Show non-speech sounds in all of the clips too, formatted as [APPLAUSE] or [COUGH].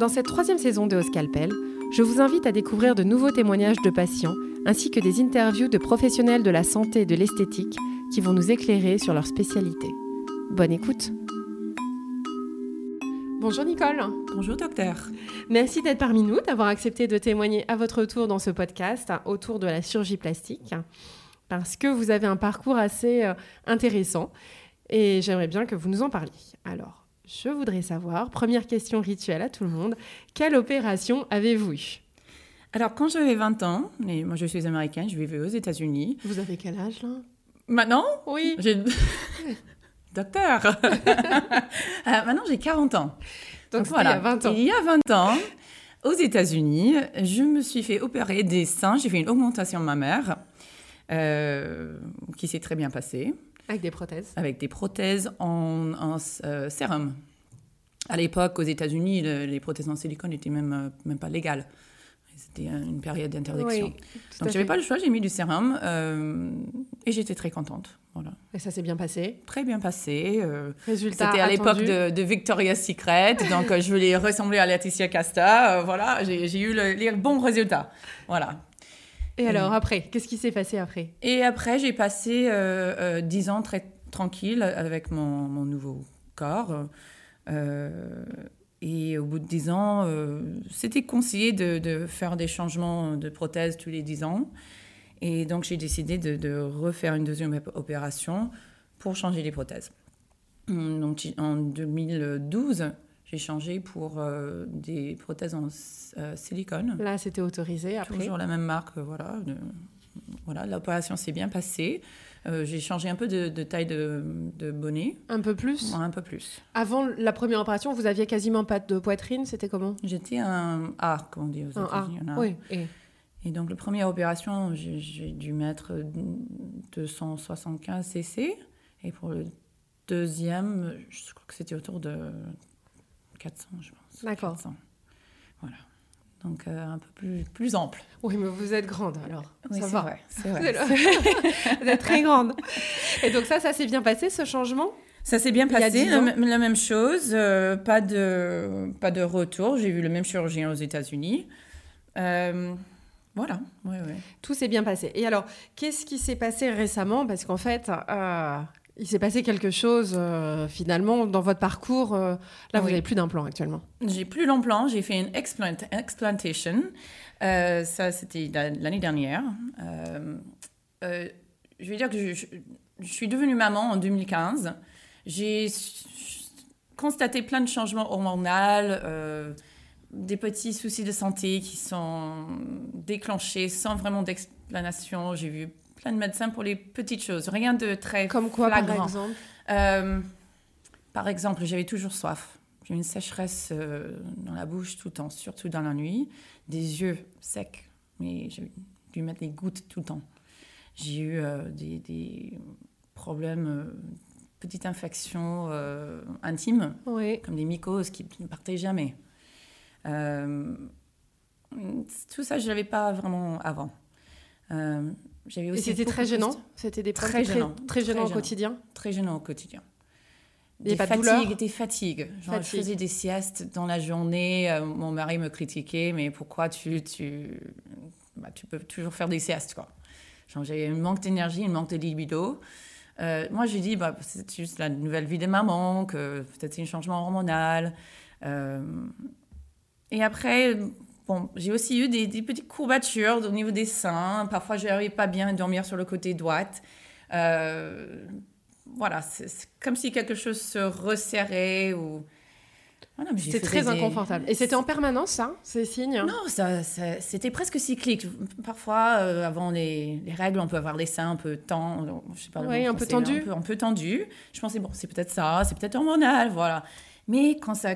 Dans cette troisième saison de Scalpel, je vous invite à découvrir de nouveaux témoignages de patients ainsi que des interviews de professionnels de la santé et de l'esthétique qui vont nous éclairer sur leur spécialité. Bonne écoute Bonjour Nicole. Bonjour docteur. Merci d'être parmi nous, d'avoir accepté de témoigner à votre tour dans ce podcast autour de la chirurgie plastique, parce que vous avez un parcours assez euh, intéressant et j'aimerais bien que vous nous en parliez. Alors, je voudrais savoir, première question rituelle à tout le monde, quelle opération avez-vous eue? Alors, quand j'avais 20 ans, et moi je suis américaine, je vivais aux États-Unis. Vous avez quel âge là? Maintenant? Oui. [LAUGHS] Docteur [LAUGHS] Euh, Maintenant j'ai 40 ans. Donc, c'était il y a 20 ans. Il y a 20 ans, aux États-Unis, je me suis fait opérer des seins. J'ai fait une augmentation mammaire euh, qui s'est très bien passée. Avec des prothèses? avec des prothèses en, en, euh, sérum. À l'époque, aux États-Unis, le- les prothèses en silicone n'étaient même, euh, même pas légales. C'était euh, une période d'interdiction. Oui, Donc, j'avais fait. pas le choix, j'ai mis du sérum euh, et j'étais très contente. Voilà. Et ça s'est bien passé? Très bien passé. euh, Résultat C'était à l'époque de, de Victoria's Secret, donc euh, je voulais ressembler à Laetitia Casta. voilà, j'ai eu le- les bons résultats. Voilà. Et alors après, qu'est-ce qui s'est passé après? Et après, j'ai passé euh, euh, 10 ans très tranquille avec mon, mon nouveau corps. Euh, et au bout de 10 ans, euh, c'était conseillé de, de faire des changements de prothèses tous les 10 ans. Et donc, j'ai décidé de, de refaire une deuxième op- opération pour changer les prothèses. Hum, Donc, en 2012, j'ai changé pour euh, des prothèses en euh, silicone. Là, c'était autorisé après. Toujours la même marque, voilà. de- voilà, l'opération s'est bien passée. Euh, j'ai changé un peu de, de taille de, de bonnet, Un peu plus. un peu plus. Avant la première opération, vous aviez quasiment pas de poitrine, c'était comment? J'étais un A, comme on dit aux. États-Unis. Oui. Et Et donc, la première opération, j'ai dû mettre 275 cc. Et pour le deuxième, je crois que c'était autour de 400, je pense. D'accord. 400. Voilà. Donc, euh, un peu plus, plus ample. Oui, mais vous êtes grande alors. Oui, ça c'est va. vrai. C'est vrai. êtes- [LAUGHS] vous êtes très grande. Et donc ça, ça s'est bien passé ce changement? Ça s'est bien passé, 10 la, même chose, euh, pas, de, pas de retour. J'ai vu le même chirurgien aux États-Unis. Euh, voilà, oui, oui. Tout s'est bien passé. Et alors, qu'est-ce qui s'est passé récemment? Parce qu'en fait, euh, il s'est passé quelque chose euh, finalement dans votre parcours. euh, là, vous n'avez plus d'implant actuellement. J'ai plus l'implant, j'ai fait une explant explantation. Euh, ça, c'était la- l'année dernière. Je vais dire que je, je- je suis devenue maman en 2015. J'ai constaté plein de changements hormonaux, des petits soucis de santé qui sont déclenchés sans vraiment d'explanation. J'ai vu plein de médecins pour les petites choses, rien de très Comme quoi, par flagrant. exemple Euh, par exemple, j'avais toujours soif. J'ai une sécheresse euh, dans la bouche tout le temps, surtout dans la nuit. Des yeux secs, mais j'ai dû mettre les gouttes tout le temps. J'ai eu euh, des, des problèmes, euh, petites infections euh, intimes, Oui. comme des mycoses qui ne partaient jamais. Tout ça, je ne l'avais pas vraiment avant. J'avais Et c'était très gênant C'était des Très gênant. Très, gênant Très au quotidien très gênant au quotidien. Des pas fatigues, des fatigues. Genre, Fatigue. je faisais des siestes dans la journée. euh, mon mari me critiquait, mais pourquoi tu, tu, bah, tu peux toujours faire des siestes, quoi. Genre, j'ai un manque d'énergie, un manque de libido. Euh, moi, j'ai dit, bah, c'est juste la nouvelle vie de maman, que peut-être c'est un changement hormonal. Euh, et après, bon, j'ai aussi eu des, des petites courbatures au niveau des seins. Parfois, je n'arrivais pas bien à dormir sur le côté droit. Euh, voilà, c'est comme si quelque chose se resserrait ou... C'est fait très des- inconfortable. Et c'était en permanence, ça, ces signes? Non, ça, ça- c'était presque cyclique. Parfois, euh, avant les, les règles, on peut avoir les seins un peu tendus, je sais pas le Oui, un peu français, tendus. Un peu, un peu tendus. Je pensais, bon, c'est peut-être ça, c'est peut-être hormonal, voilà. Mais quand ça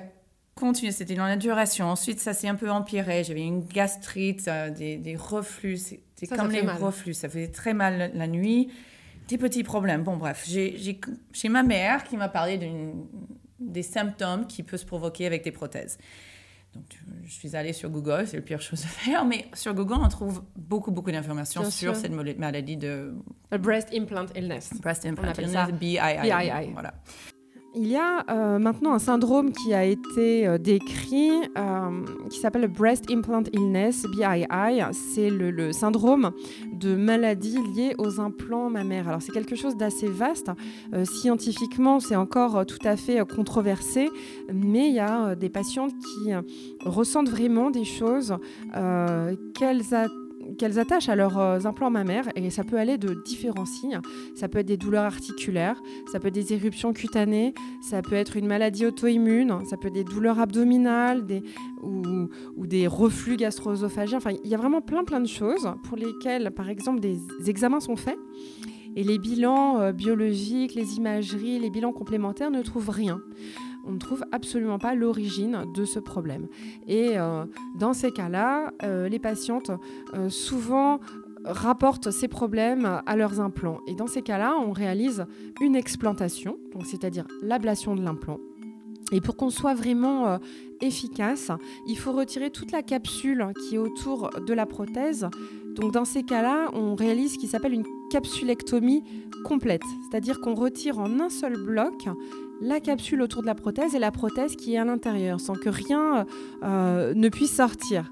continue, c'était dans la duration. Ensuite, ça s'est un peu empiré. J'avais une gastrite, euh, des, des reflux. C'était comme les mal. reflux. Ça faisait très mal la, nuit. Des petits problèmes. Bon, bref, j'ai ma mère qui m'a parlé des symptômes qui peuvent se provoquer avec des prothèses. Donc, je suis allée sur Google, c'est la pire chose à faire, mais sur Google, on trouve beaucoup, beaucoup d'informations sur sûr. cette maladie de Le breast implant illness. breast implant appelle illness, ça BII. BII. Voilà. Il y a euh, maintenant un syndrome qui a été euh, décrit euh, qui s'appelle le Breast Implant Illness, BII. C'est le, syndrome de maladie liée aux implants mammaires. Alors c'est quelque chose d'assez vaste. scientifiquement, c'est encore tout à fait controversé, mais il y a des patientes qui ressentent vraiment des choses qu'elles attendent qu'elles attachent à leurs euh, implants mammaires et ça peut aller de différents signes. Ça peut être des douleurs articulaires, ça peut être des éruptions cutanées, ça peut être une maladie auto-immune, ça peut être des douleurs abdominales ou, des reflux gastro-œsophagiens. Enfin, il y a vraiment plein plein de choses pour lesquelles, par exemple, des examens sont faits et les bilans euh, biologiques, les imageries, les bilans complémentaires ne trouvent rien on ne trouve absolument pas l'origine de ce problème. Et euh, dans ces cas-là, euh, les patientes euh, souvent rapportent ces problèmes à leurs implants. Et dans ces cas-là, on réalise une explantation, c'est-à-dire l'ablation de l'implant. Et pour qu'on soit vraiment efficace, il faut retirer toute la capsule qui est autour de la prothèse. Donc dans ces cas-là, on réalise ce qui s'appelle une capsulectomie complète, c'est-à-dire qu'on retire en un seul bloc la capsule autour de la prothèse et la prothèse qui est à l'intérieur, sans que rien euh, ne puisse sortir.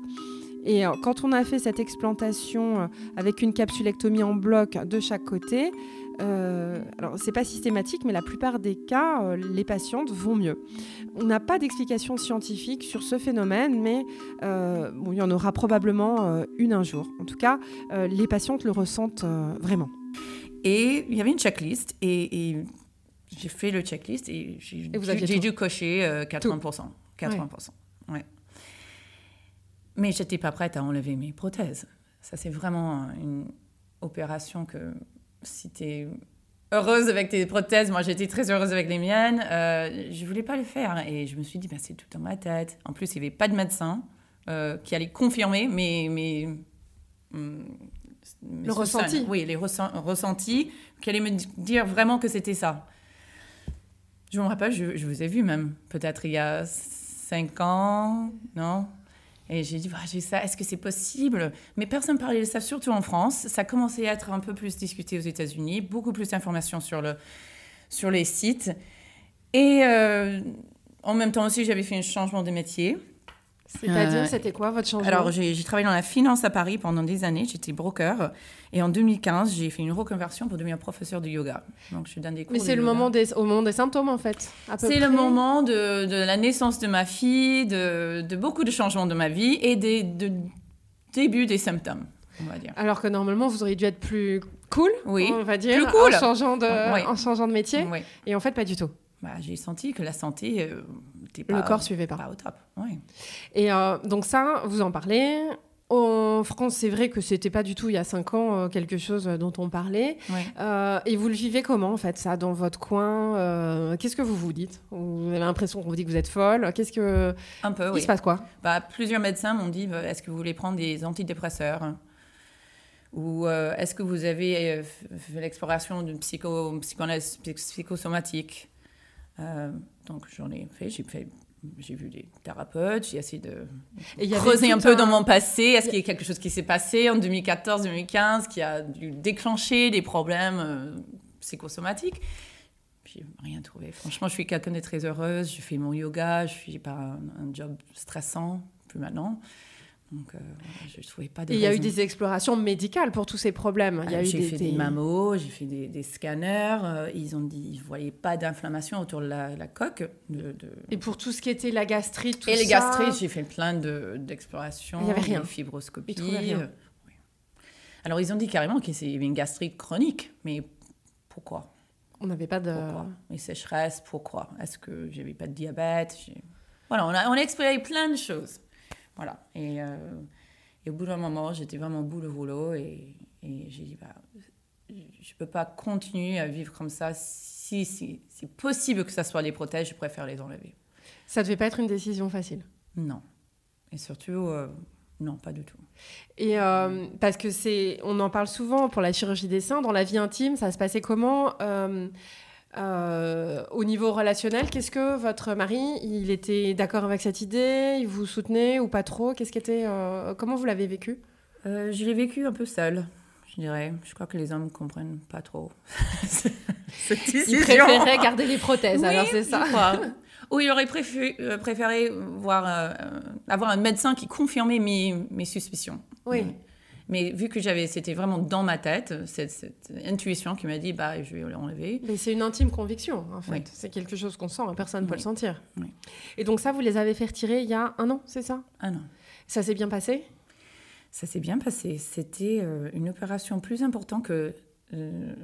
Et euh, quand on a fait cette explantation euh, avec une capsulectomie en bloc de chaque côté, euh, alors c'est pas systématique, mais la plupart des cas, les patientes vont mieux. On n'a pas d'explication scientifique sur ce phénomène, mais il y en aura probablement une un jour. En tout cas, les patientes le ressentent vraiment. Et il y avait une checklist, et j'ai fait le checklist et j'ai dû cocher 80%. Euh, 80%. Ouais. Mais j'étais pas prête à enlever mes prothèses. Ça, c'est vraiment une opération que si tu es heureuse avec tes prothèses, moi j'étais très heureuse avec les miennes, euh, je voulais pas le faire. Et je me suis dit, bah, c'est tout dans ma tête. En plus, il n'y avait pas de médecin euh, qui allait confirmer mes. mes, hum, le ressenti. Oui, les ressentis, qui allaient me dire vraiment que c'était ça. Je me rappelle, je, vous ai vu même, peut-être il y a cinq ans, non? Et j'ai dit, bah, j'ai ça, est-ce que c'est possible? Mais personne ne parlait de ça, surtout en France. Ça commençait à être un peu plus discuté aux États-Unis, beaucoup plus d'informations sur, le, sur les sites. Et euh, en même temps aussi, j'avais fait un changement de métier. C'est-à-dire, euh, c'était quoi votre changement Alors, j'ai travaillé dans la finance à Paris pendant des années. J'étais broker. Et en 2015, j'ai fait une reconversion pour devenir professeur de yoga. Donc, je donne des cours. Mais c'est le moment des, au moment des symptômes, en fait. C'est le moment de, de, la naissance de ma fille, de, de, beaucoup de changements de ma vie et des de début des symptômes, on va dire. Alors que normalement, vous auriez dû être plus cool, oui, on va dire, plus cool. en, changeant de, en changeant de métier. Et en fait, pas du tout. Bah, j'ai senti que la santé euh, pas, le corps suivait pas. pas au top. Et euh, donc ça, vous en parlez. En France, c'est vrai que c'était pas du tout il y a cinq ans euh, quelque chose dont on parlait. et vous le vivez comment en fait ça dans votre coin Qu'est-ce que vous vous dites? Vous avez l'impression qu'on vous dit que vous êtes folle? Qu'est-ce que un peu Il se passe quoi? Bah, plusieurs médecins m'ont dit est-ce que vous voulez prendre des antidépresseurs? Ou est-ce que vous avez fait l'exploration d'une psycho, psychanalyse psychosomatique? euh, donc j'en ai fait, j'ai fait j'ai vu des thérapeutes, j'ai essayé de creuser un peu dans mon passé. Est-ce qu'il y a quelque chose qui s'est passé en 2014-2015 qui a dû déclencher des problèmes euh, psychosomatiques? Puis rien trouvé. Franchement, je suis quelqu'un de très heureuse. Je fais mon yoga, je suis pas un job stressant, plus maintenant. Donc, euh, je ne trouvais pas Il y a eu des explorations médicales pour tous ces problèmes. Ah, j'ai fait des, mammos, j'ai fait des, scanners. Euh, ils ont dit qu'ils ne voyaient pas d'inflammation autour de la, coque. De, Et pour tout ce qui était la gastrite, tout Et les gastrites, j'ai fait plein d'explorations. Il n'y avait rien. Fibroscopie. Rien. Euh, Alors, ils ont dit carrément qu'il y avait une gastrite chronique. Mais pourquoi? On n'avait pas de... Pourquoi? Les sécheresses, pourquoi? Est-ce que j'avais pas de diabète? Voilà, on a, on a exploré plein de choses. Voilà. Et, euh, et, au bout d'un moment, j'étais vraiment au bout de rouleau et, et j'ai dit, bah, je ne peux pas continuer à vivre comme ça. Si, c'est possible que ça soit les protèges, je préfère les enlever. Ça ne devait pas être une décision facile? Non. Et surtout, euh, non, pas du tout. Et euh, parce que c'est, on en parle souvent pour la chirurgie des seins, dans la vie intime, ça se passait comment? Euh, au niveau relationnel, qu'est-ce que votre mari, il était d'accord avec cette idée Il vous soutenait ou pas trop? Qu'est-ce qui était, euh, comment vous l'avez vécu? Euh, Je l'ai vécu un peu seul. je dirais. Je crois que les hommes comprennent pas trop. [LAUGHS] Ils préféraient garder les prothèses, alors c'est ça? Ou il aurait préféré, euh, préféré voir, euh, avoir un médecin qui confirmait mes, mes suspicions. Oui. Mais vu que j'avais, c'était vraiment dans ma tête, cette, cette intuition qui m'a dit, bah, je vais l'enlever. Mais c'est une intime conviction, en fait. C'est quelque chose qu'on sent, personne ne peut le sentir. Et donc ça, vous les avez fait retirer il y a un an, c'est ça? Un an. Ça s'est bien passé? Ça s'est bien passé. C'était euh, une opération plus importante que... Euh,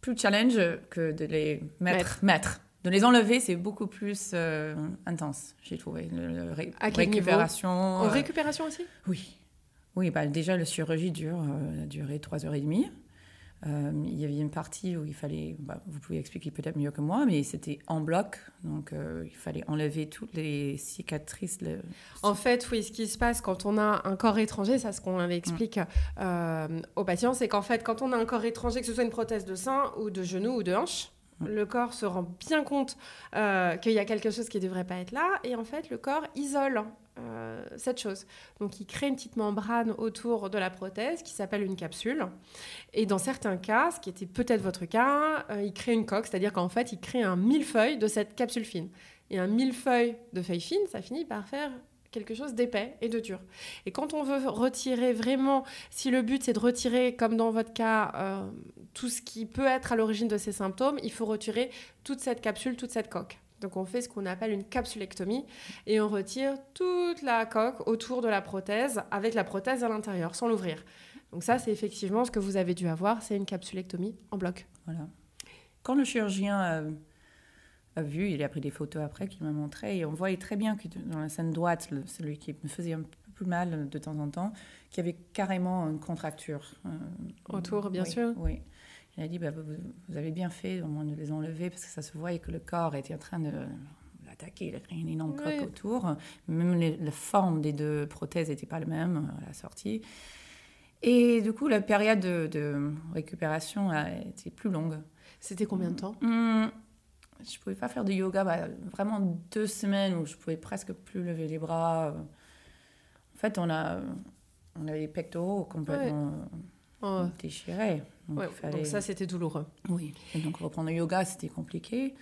plus challenge que de les mettre. mettre. De les enlever, c'est beaucoup plus euh, intense, j'ai trouvé. Le, à quel récupération. En récupération aussi? Oui. Oui, bah, déjà, la chirurgie dure, euh, a duré trois heures et demie. Euh, il y avait une partie où il fallait, bah, vous pouvez expliquer peut-être mieux que moi, mais c'était en bloc, donc euh, il fallait enlever toutes les cicatrices. En fait, oui, ce qui se passe quand on a un corps étranger, ça ce qu'on avait explique aux patients, c'est qu'en fait, quand on a un corps étranger, que ce soit une prothèse de sein ou de genou ou de hanche, le corps se rend bien compte qu'il y a quelque chose qui ne devrait pas être là, et en fait, le corps isole euh, cette chose. Donc il crée une petite membrane autour de la prothèse qui s'appelle une capsule. Et dans certains cas, ce qui était peut-être votre cas, euh, il crée une coque, c'est-à-dire qu'en fait il crée un millefeuille de cette capsule fine. Et un millefeuille de feuilles fines, ça finit par faire quelque chose d'épais et de dur. Et quand on veut retirer vraiment, si le but c'est de retirer, comme dans votre cas, euh, tout ce qui peut être à l'origine de ces symptômes, il faut retirer toute cette capsule, toute cette coque. Donc on fait ce qu'on appelle une capsulectomie et on retire toute la coque autour de la prothèse avec la prothèse à l'intérieur sans l'ouvrir. Donc ça c'est effectivement ce que vous avez dû avoir, c'est une capsulectomie en bloc. Voilà. Quand le chirurgien a, vu, il a pris des photos après qu'il m'a montré et on voyait très bien que dans la scène droite, celui qui me faisait un peu plus mal de temps en temps, qu'il y avait carrément une contracture. Euh, autour, bien sûr. Oui. Il a dit bah, vous, avez bien fait au moins de les enlever parce que ça se voyait que le corps était en train de l'attaquer. Il a créé une énorme coque autour. Même la forme des deux prothèses n'était pas la même à la sortie. Et du coup, la période de, récupération a été plus longue. C'était combien de temps? Hum, Je ne pouvais pas faire de yoga, bah, vraiment deux semaines où je pouvais presque plus lever les bras. En fait, on a, on avait les pectoraux complètement oh. déchirés. Donc, ça, c'était douloureux. Oui. Et donc reprendre le yoga, c'était compliqué.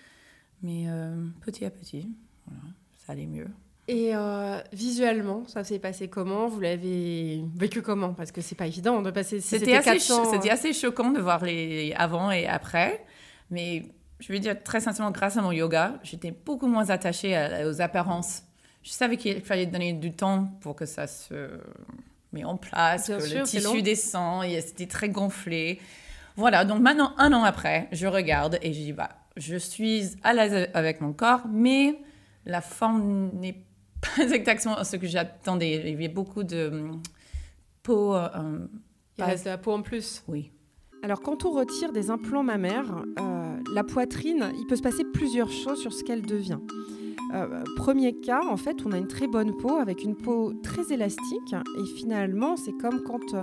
Mais euh, petit à petit, voilà, ça allait mieux. Et euh, visuellement, ça s'est passé comment? Vous l'avez vécu comment? Parce que c'est pas évident de passer. c'était assez, c'était assez choquant de voir les avant et après. Mais je vais dire très sincèrement, grâce à mon yoga, j'étais beaucoup moins attachée aux apparences. Je savais qu'il fallait donner du temps pour que ça se mais en place, que le tissu descend, c'était très gonflé. Voilà, donc maintenant, un an après, je regarde et je dis, bah, je suis à l'aise avec mon corps, mais la forme n'est [LAUGHS] pas exactement ce que j'attendais. Il y avait beaucoup de hum, peau. Euh, Il reste de la peau en plus. Oui. Alors, quand on retire des implants mammaires, euh, la poitrine, il peut se passer plusieurs choses sur ce qu'elle devient. Euh, premier cas, en fait, on a une très bonne peau avec une peau très élastique et finalement, c'est comme quand euh,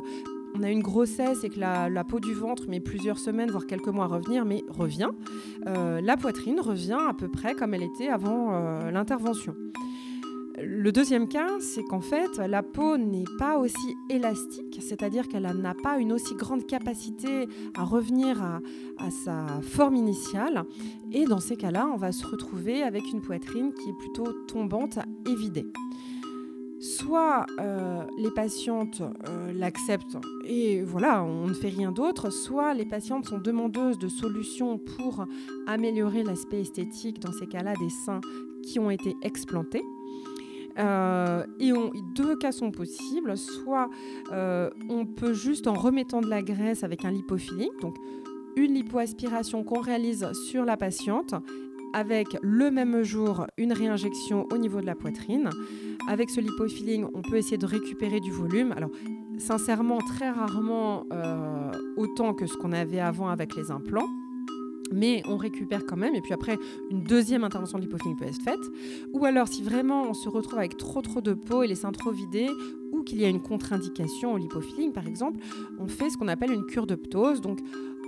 on a une grossesse et que la, peau du ventre met plusieurs semaines, voire quelques mois à revenir, mais revient. Euh, la poitrine revient à peu près comme elle était avant l'intervention. Le deuxième cas, c'est qu'en fait, la peau n'est pas aussi élastique, c'est-à-dire qu'elle n'a pas une aussi grande capacité à revenir à, sa forme initiale. Et dans ces cas-là, on va se retrouver avec une poitrine qui est plutôt tombante et vidée. Soit euh, les patientes euh, l'acceptent et voilà, on ne fait rien d'autre, soit les patientes sont demandeuses de solutions pour améliorer l'aspect esthétique, dans ces cas-là, des seins qui ont été explantés. Euh, et deux cas sont possibles. Soit euh, on peut juste en remettant de la graisse avec un lipofilling, donc une lipoaspiration qu'on réalise sur la patiente avec le même jour une réinjection au niveau de la poitrine. Avec ce lipofilling, on peut essayer de récupérer du volume. Alors, sincèrement, très rarement euh, autant que ce qu'on avait avant avec les implants mais on récupère quand même. Et puis après, une deuxième intervention de l'hypofilling peut être faite. Ou alors, si vraiment on se retrouve avec trop trop de peau et les seins trop vidés, ou qu'il y a une contre-indication au lipofilling, par exemple, on fait ce qu'on appelle une cure de ptose. Donc,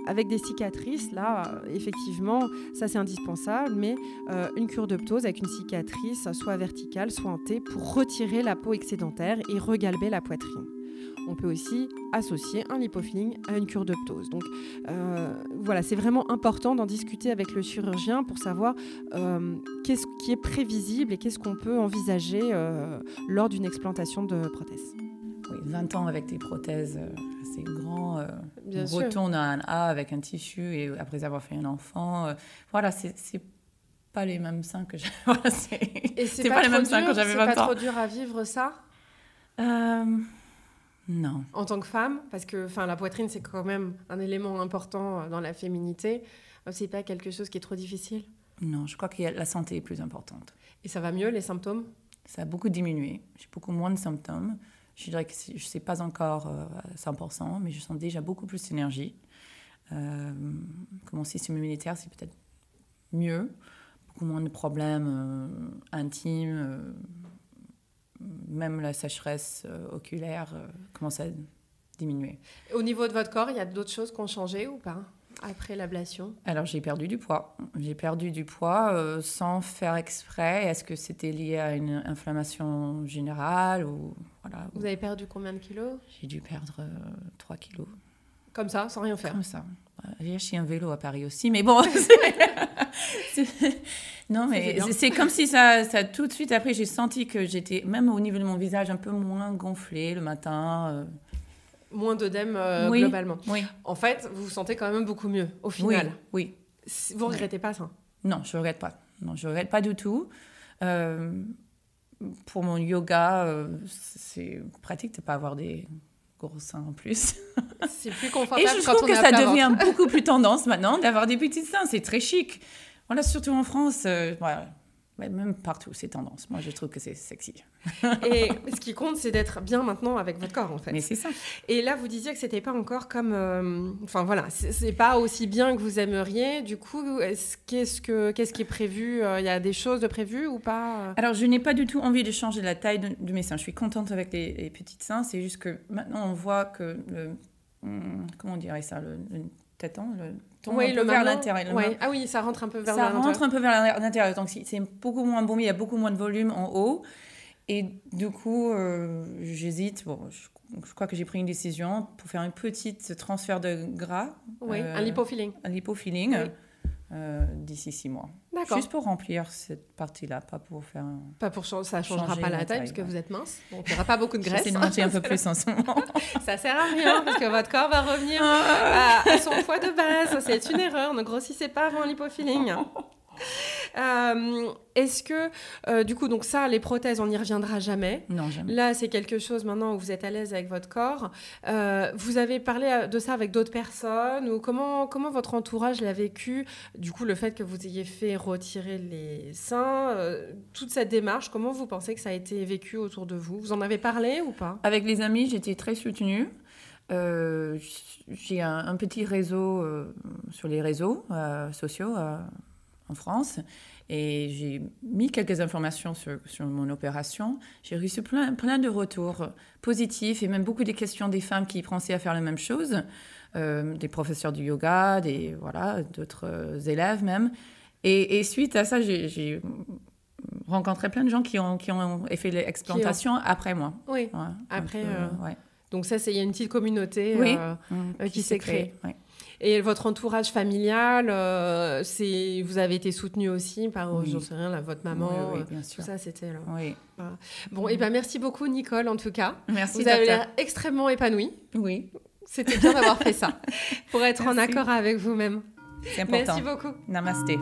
avec des cicatrices, là, effectivement, ça c'est indispensable, mais une cure de ptose avec une cicatrice, soit verticale, soit en T, pour retirer la peau excédentaire et regalber la poitrine on peut aussi associer un lipofilling à une cure de ptose. Donc euh, voilà, c'est vraiment important d'en discuter avec le chirurgien pour savoir euh, qu'est-ce qui est prévisible et qu'est-ce qu'on peut envisager euh, lors d'une explantation de prothèse. Oui, 20 ans avec des prothèses, c'est grand. Bien on retourne à un A avec un tissu et après avoir fait un enfant. voilà, c'est pas les mêmes seins que j'avais. [LAUGHS] Voilà, c'est pas, pas les mêmes seins que j'avais 20 ans. C'est pas trop dur à vivre ça? Non. En tant que femme, parce que enfin, la poitrine, c'est quand même un élément important dans la féminité. Euh, c'est pas quelque chose qui est trop difficile? Non, je crois que la santé est plus importante. Et ça va mieux, les symptômes? Ça a beaucoup diminué. J'ai beaucoup moins de symptômes. Je dirais que je ne sais pas encore euh, à 100%, mais je sens déjà beaucoup plus d'énergie. Euh, mon système immunitaire, c'est peut-être mieux. Beaucoup moins de problèmes euh, intimes même la sécheresse euh, oculaire euh, commence à diminuer. Au niveau de votre corps, il y a d'autres choses qui ont changé ou pas après l'ablation? Alors j'ai perdu du poids. J'ai perdu du poids euh, sans faire exprès. Est-ce que c'était lié à une inflammation générale ou voilà Vous avez perdu combien de kilos? J'ai dû perdre 3 kilos. Comme ça, sans rien faire Comme ça. J'ai acheté un vélo à Paris aussi, mais bon. [LAUGHS] non, mais c'est comme si ça, ça, tout de suite, après, j'ai senti que j'étais, même au niveau de mon visage, un peu moins gonflé le matin. Euh. Moins d'œdème euh, globalement. Oui. En fait, vous vous sentez quand même beaucoup mieux, au final. Oui. Vous ne regrettez pas ça? Non, je ne regrette pas. Non, je ne regrette pas du tout. Euh, pour mon yoga, c'est pratique de ne pas avoir des gros seins en plus. [LAUGHS] C'est plus confortable. Et je trouve que ça devient beaucoup plus tendance maintenant d'avoir des petits seins. C'est très chic. Voilà, surtout en France. Euh, voilà. Même partout, c'est tendance. Moi, je trouve que c'est sexy. [LAUGHS] Et ce qui compte, c'est d'être bien maintenant avec votre corps, en fait. Mais c'est ça. Et là, vous disiez que c'était pas encore comme. Euh, enfin, voilà, c'est pas aussi bien que vous aimeriez. Du coup, qu'est-ce que qu'est-ce qui est prévu euh, Il y a des choses de prévues ou pas Alors, je n'ai pas du tout envie de changer la taille de, mes seins. Je suis contente avec les, les petites seins. C'est juste que maintenant, on voit que le. Hmm, comment on dirait ça Le, le téton, le oui, le vers l'intérieur. Ah oui, ça rentre un peu vers l'intérieur. Ça rentre un peu vers l'intérieur. Donc c'est beaucoup moins bon, il y a beaucoup moins de volume en haut. Et du coup, euh, j'hésite. Bon, je, crois que j'ai pris une décision pour faire un petit transfert de gras. Oui, un lipofilling. Un lipofilling. Oui. Euh, d'ici six mois. Juste pour remplir cette partie-là, pas pour faire. Pas pour changer, ça changera pas la taille, parce que vous êtes mince, il n'y aura pas beaucoup de graisse. J'essaie de manger un [LAUGHS] peu plus en ce moment. [LAUGHS] ça sert à rien parce que votre corps va revenir à, à son poids de base. C'est une erreur. Ne grossissez pas avant l'hypofilling. Euh, est-ce que, euh, du coup, donc ça, les prothèses, on n'y reviendra jamais. Non, jamais. Là, c'est quelque chose maintenant où vous êtes à l'aise avec votre corps. Euh, vous avez parlé de ça avec d'autres personnes ou comment, comment votre entourage l'a vécu Du coup, le fait que vous ayez fait retirer les seins, toute cette démarche, comment vous pensez que ça a été vécu autour de vous? Vous en avez parlé ou pas? Avec les amis, j'étais très soutenue. j'ai un, un, petit réseau sur les réseaux sociaux en France. Et j'ai mis quelques informations sur, sur mon opération. J'ai reçu plein, plein de retours positifs et même beaucoup de questions des femmes qui pensaient à faire la même chose, euh, des professeurs du yoga, des voilà, d'autres élèves même. Et, suite à ça, j'ai rencontré plein de gens qui ont, qui ont fait l'explantation après moi. Oui, après. Euh, euh, donc ça, il y a une petite communauté mmh, qui, s'est créée. créée. Et votre entourage familial, euh, c'est vous avez été soutenu aussi par, oui. j'en sais rien, votre maman. Oui, bien sûr. Tout ça, c'était là. Oui. Bon, et eh ben merci beaucoup Nicole en tout cas. Merci. Vous avez l'air extrêmement épanouie. Oui. C'était bien d'avoir fait ça [LAUGHS] pour être en accord avec vous-même. C'est important. Merci beaucoup. Namasté.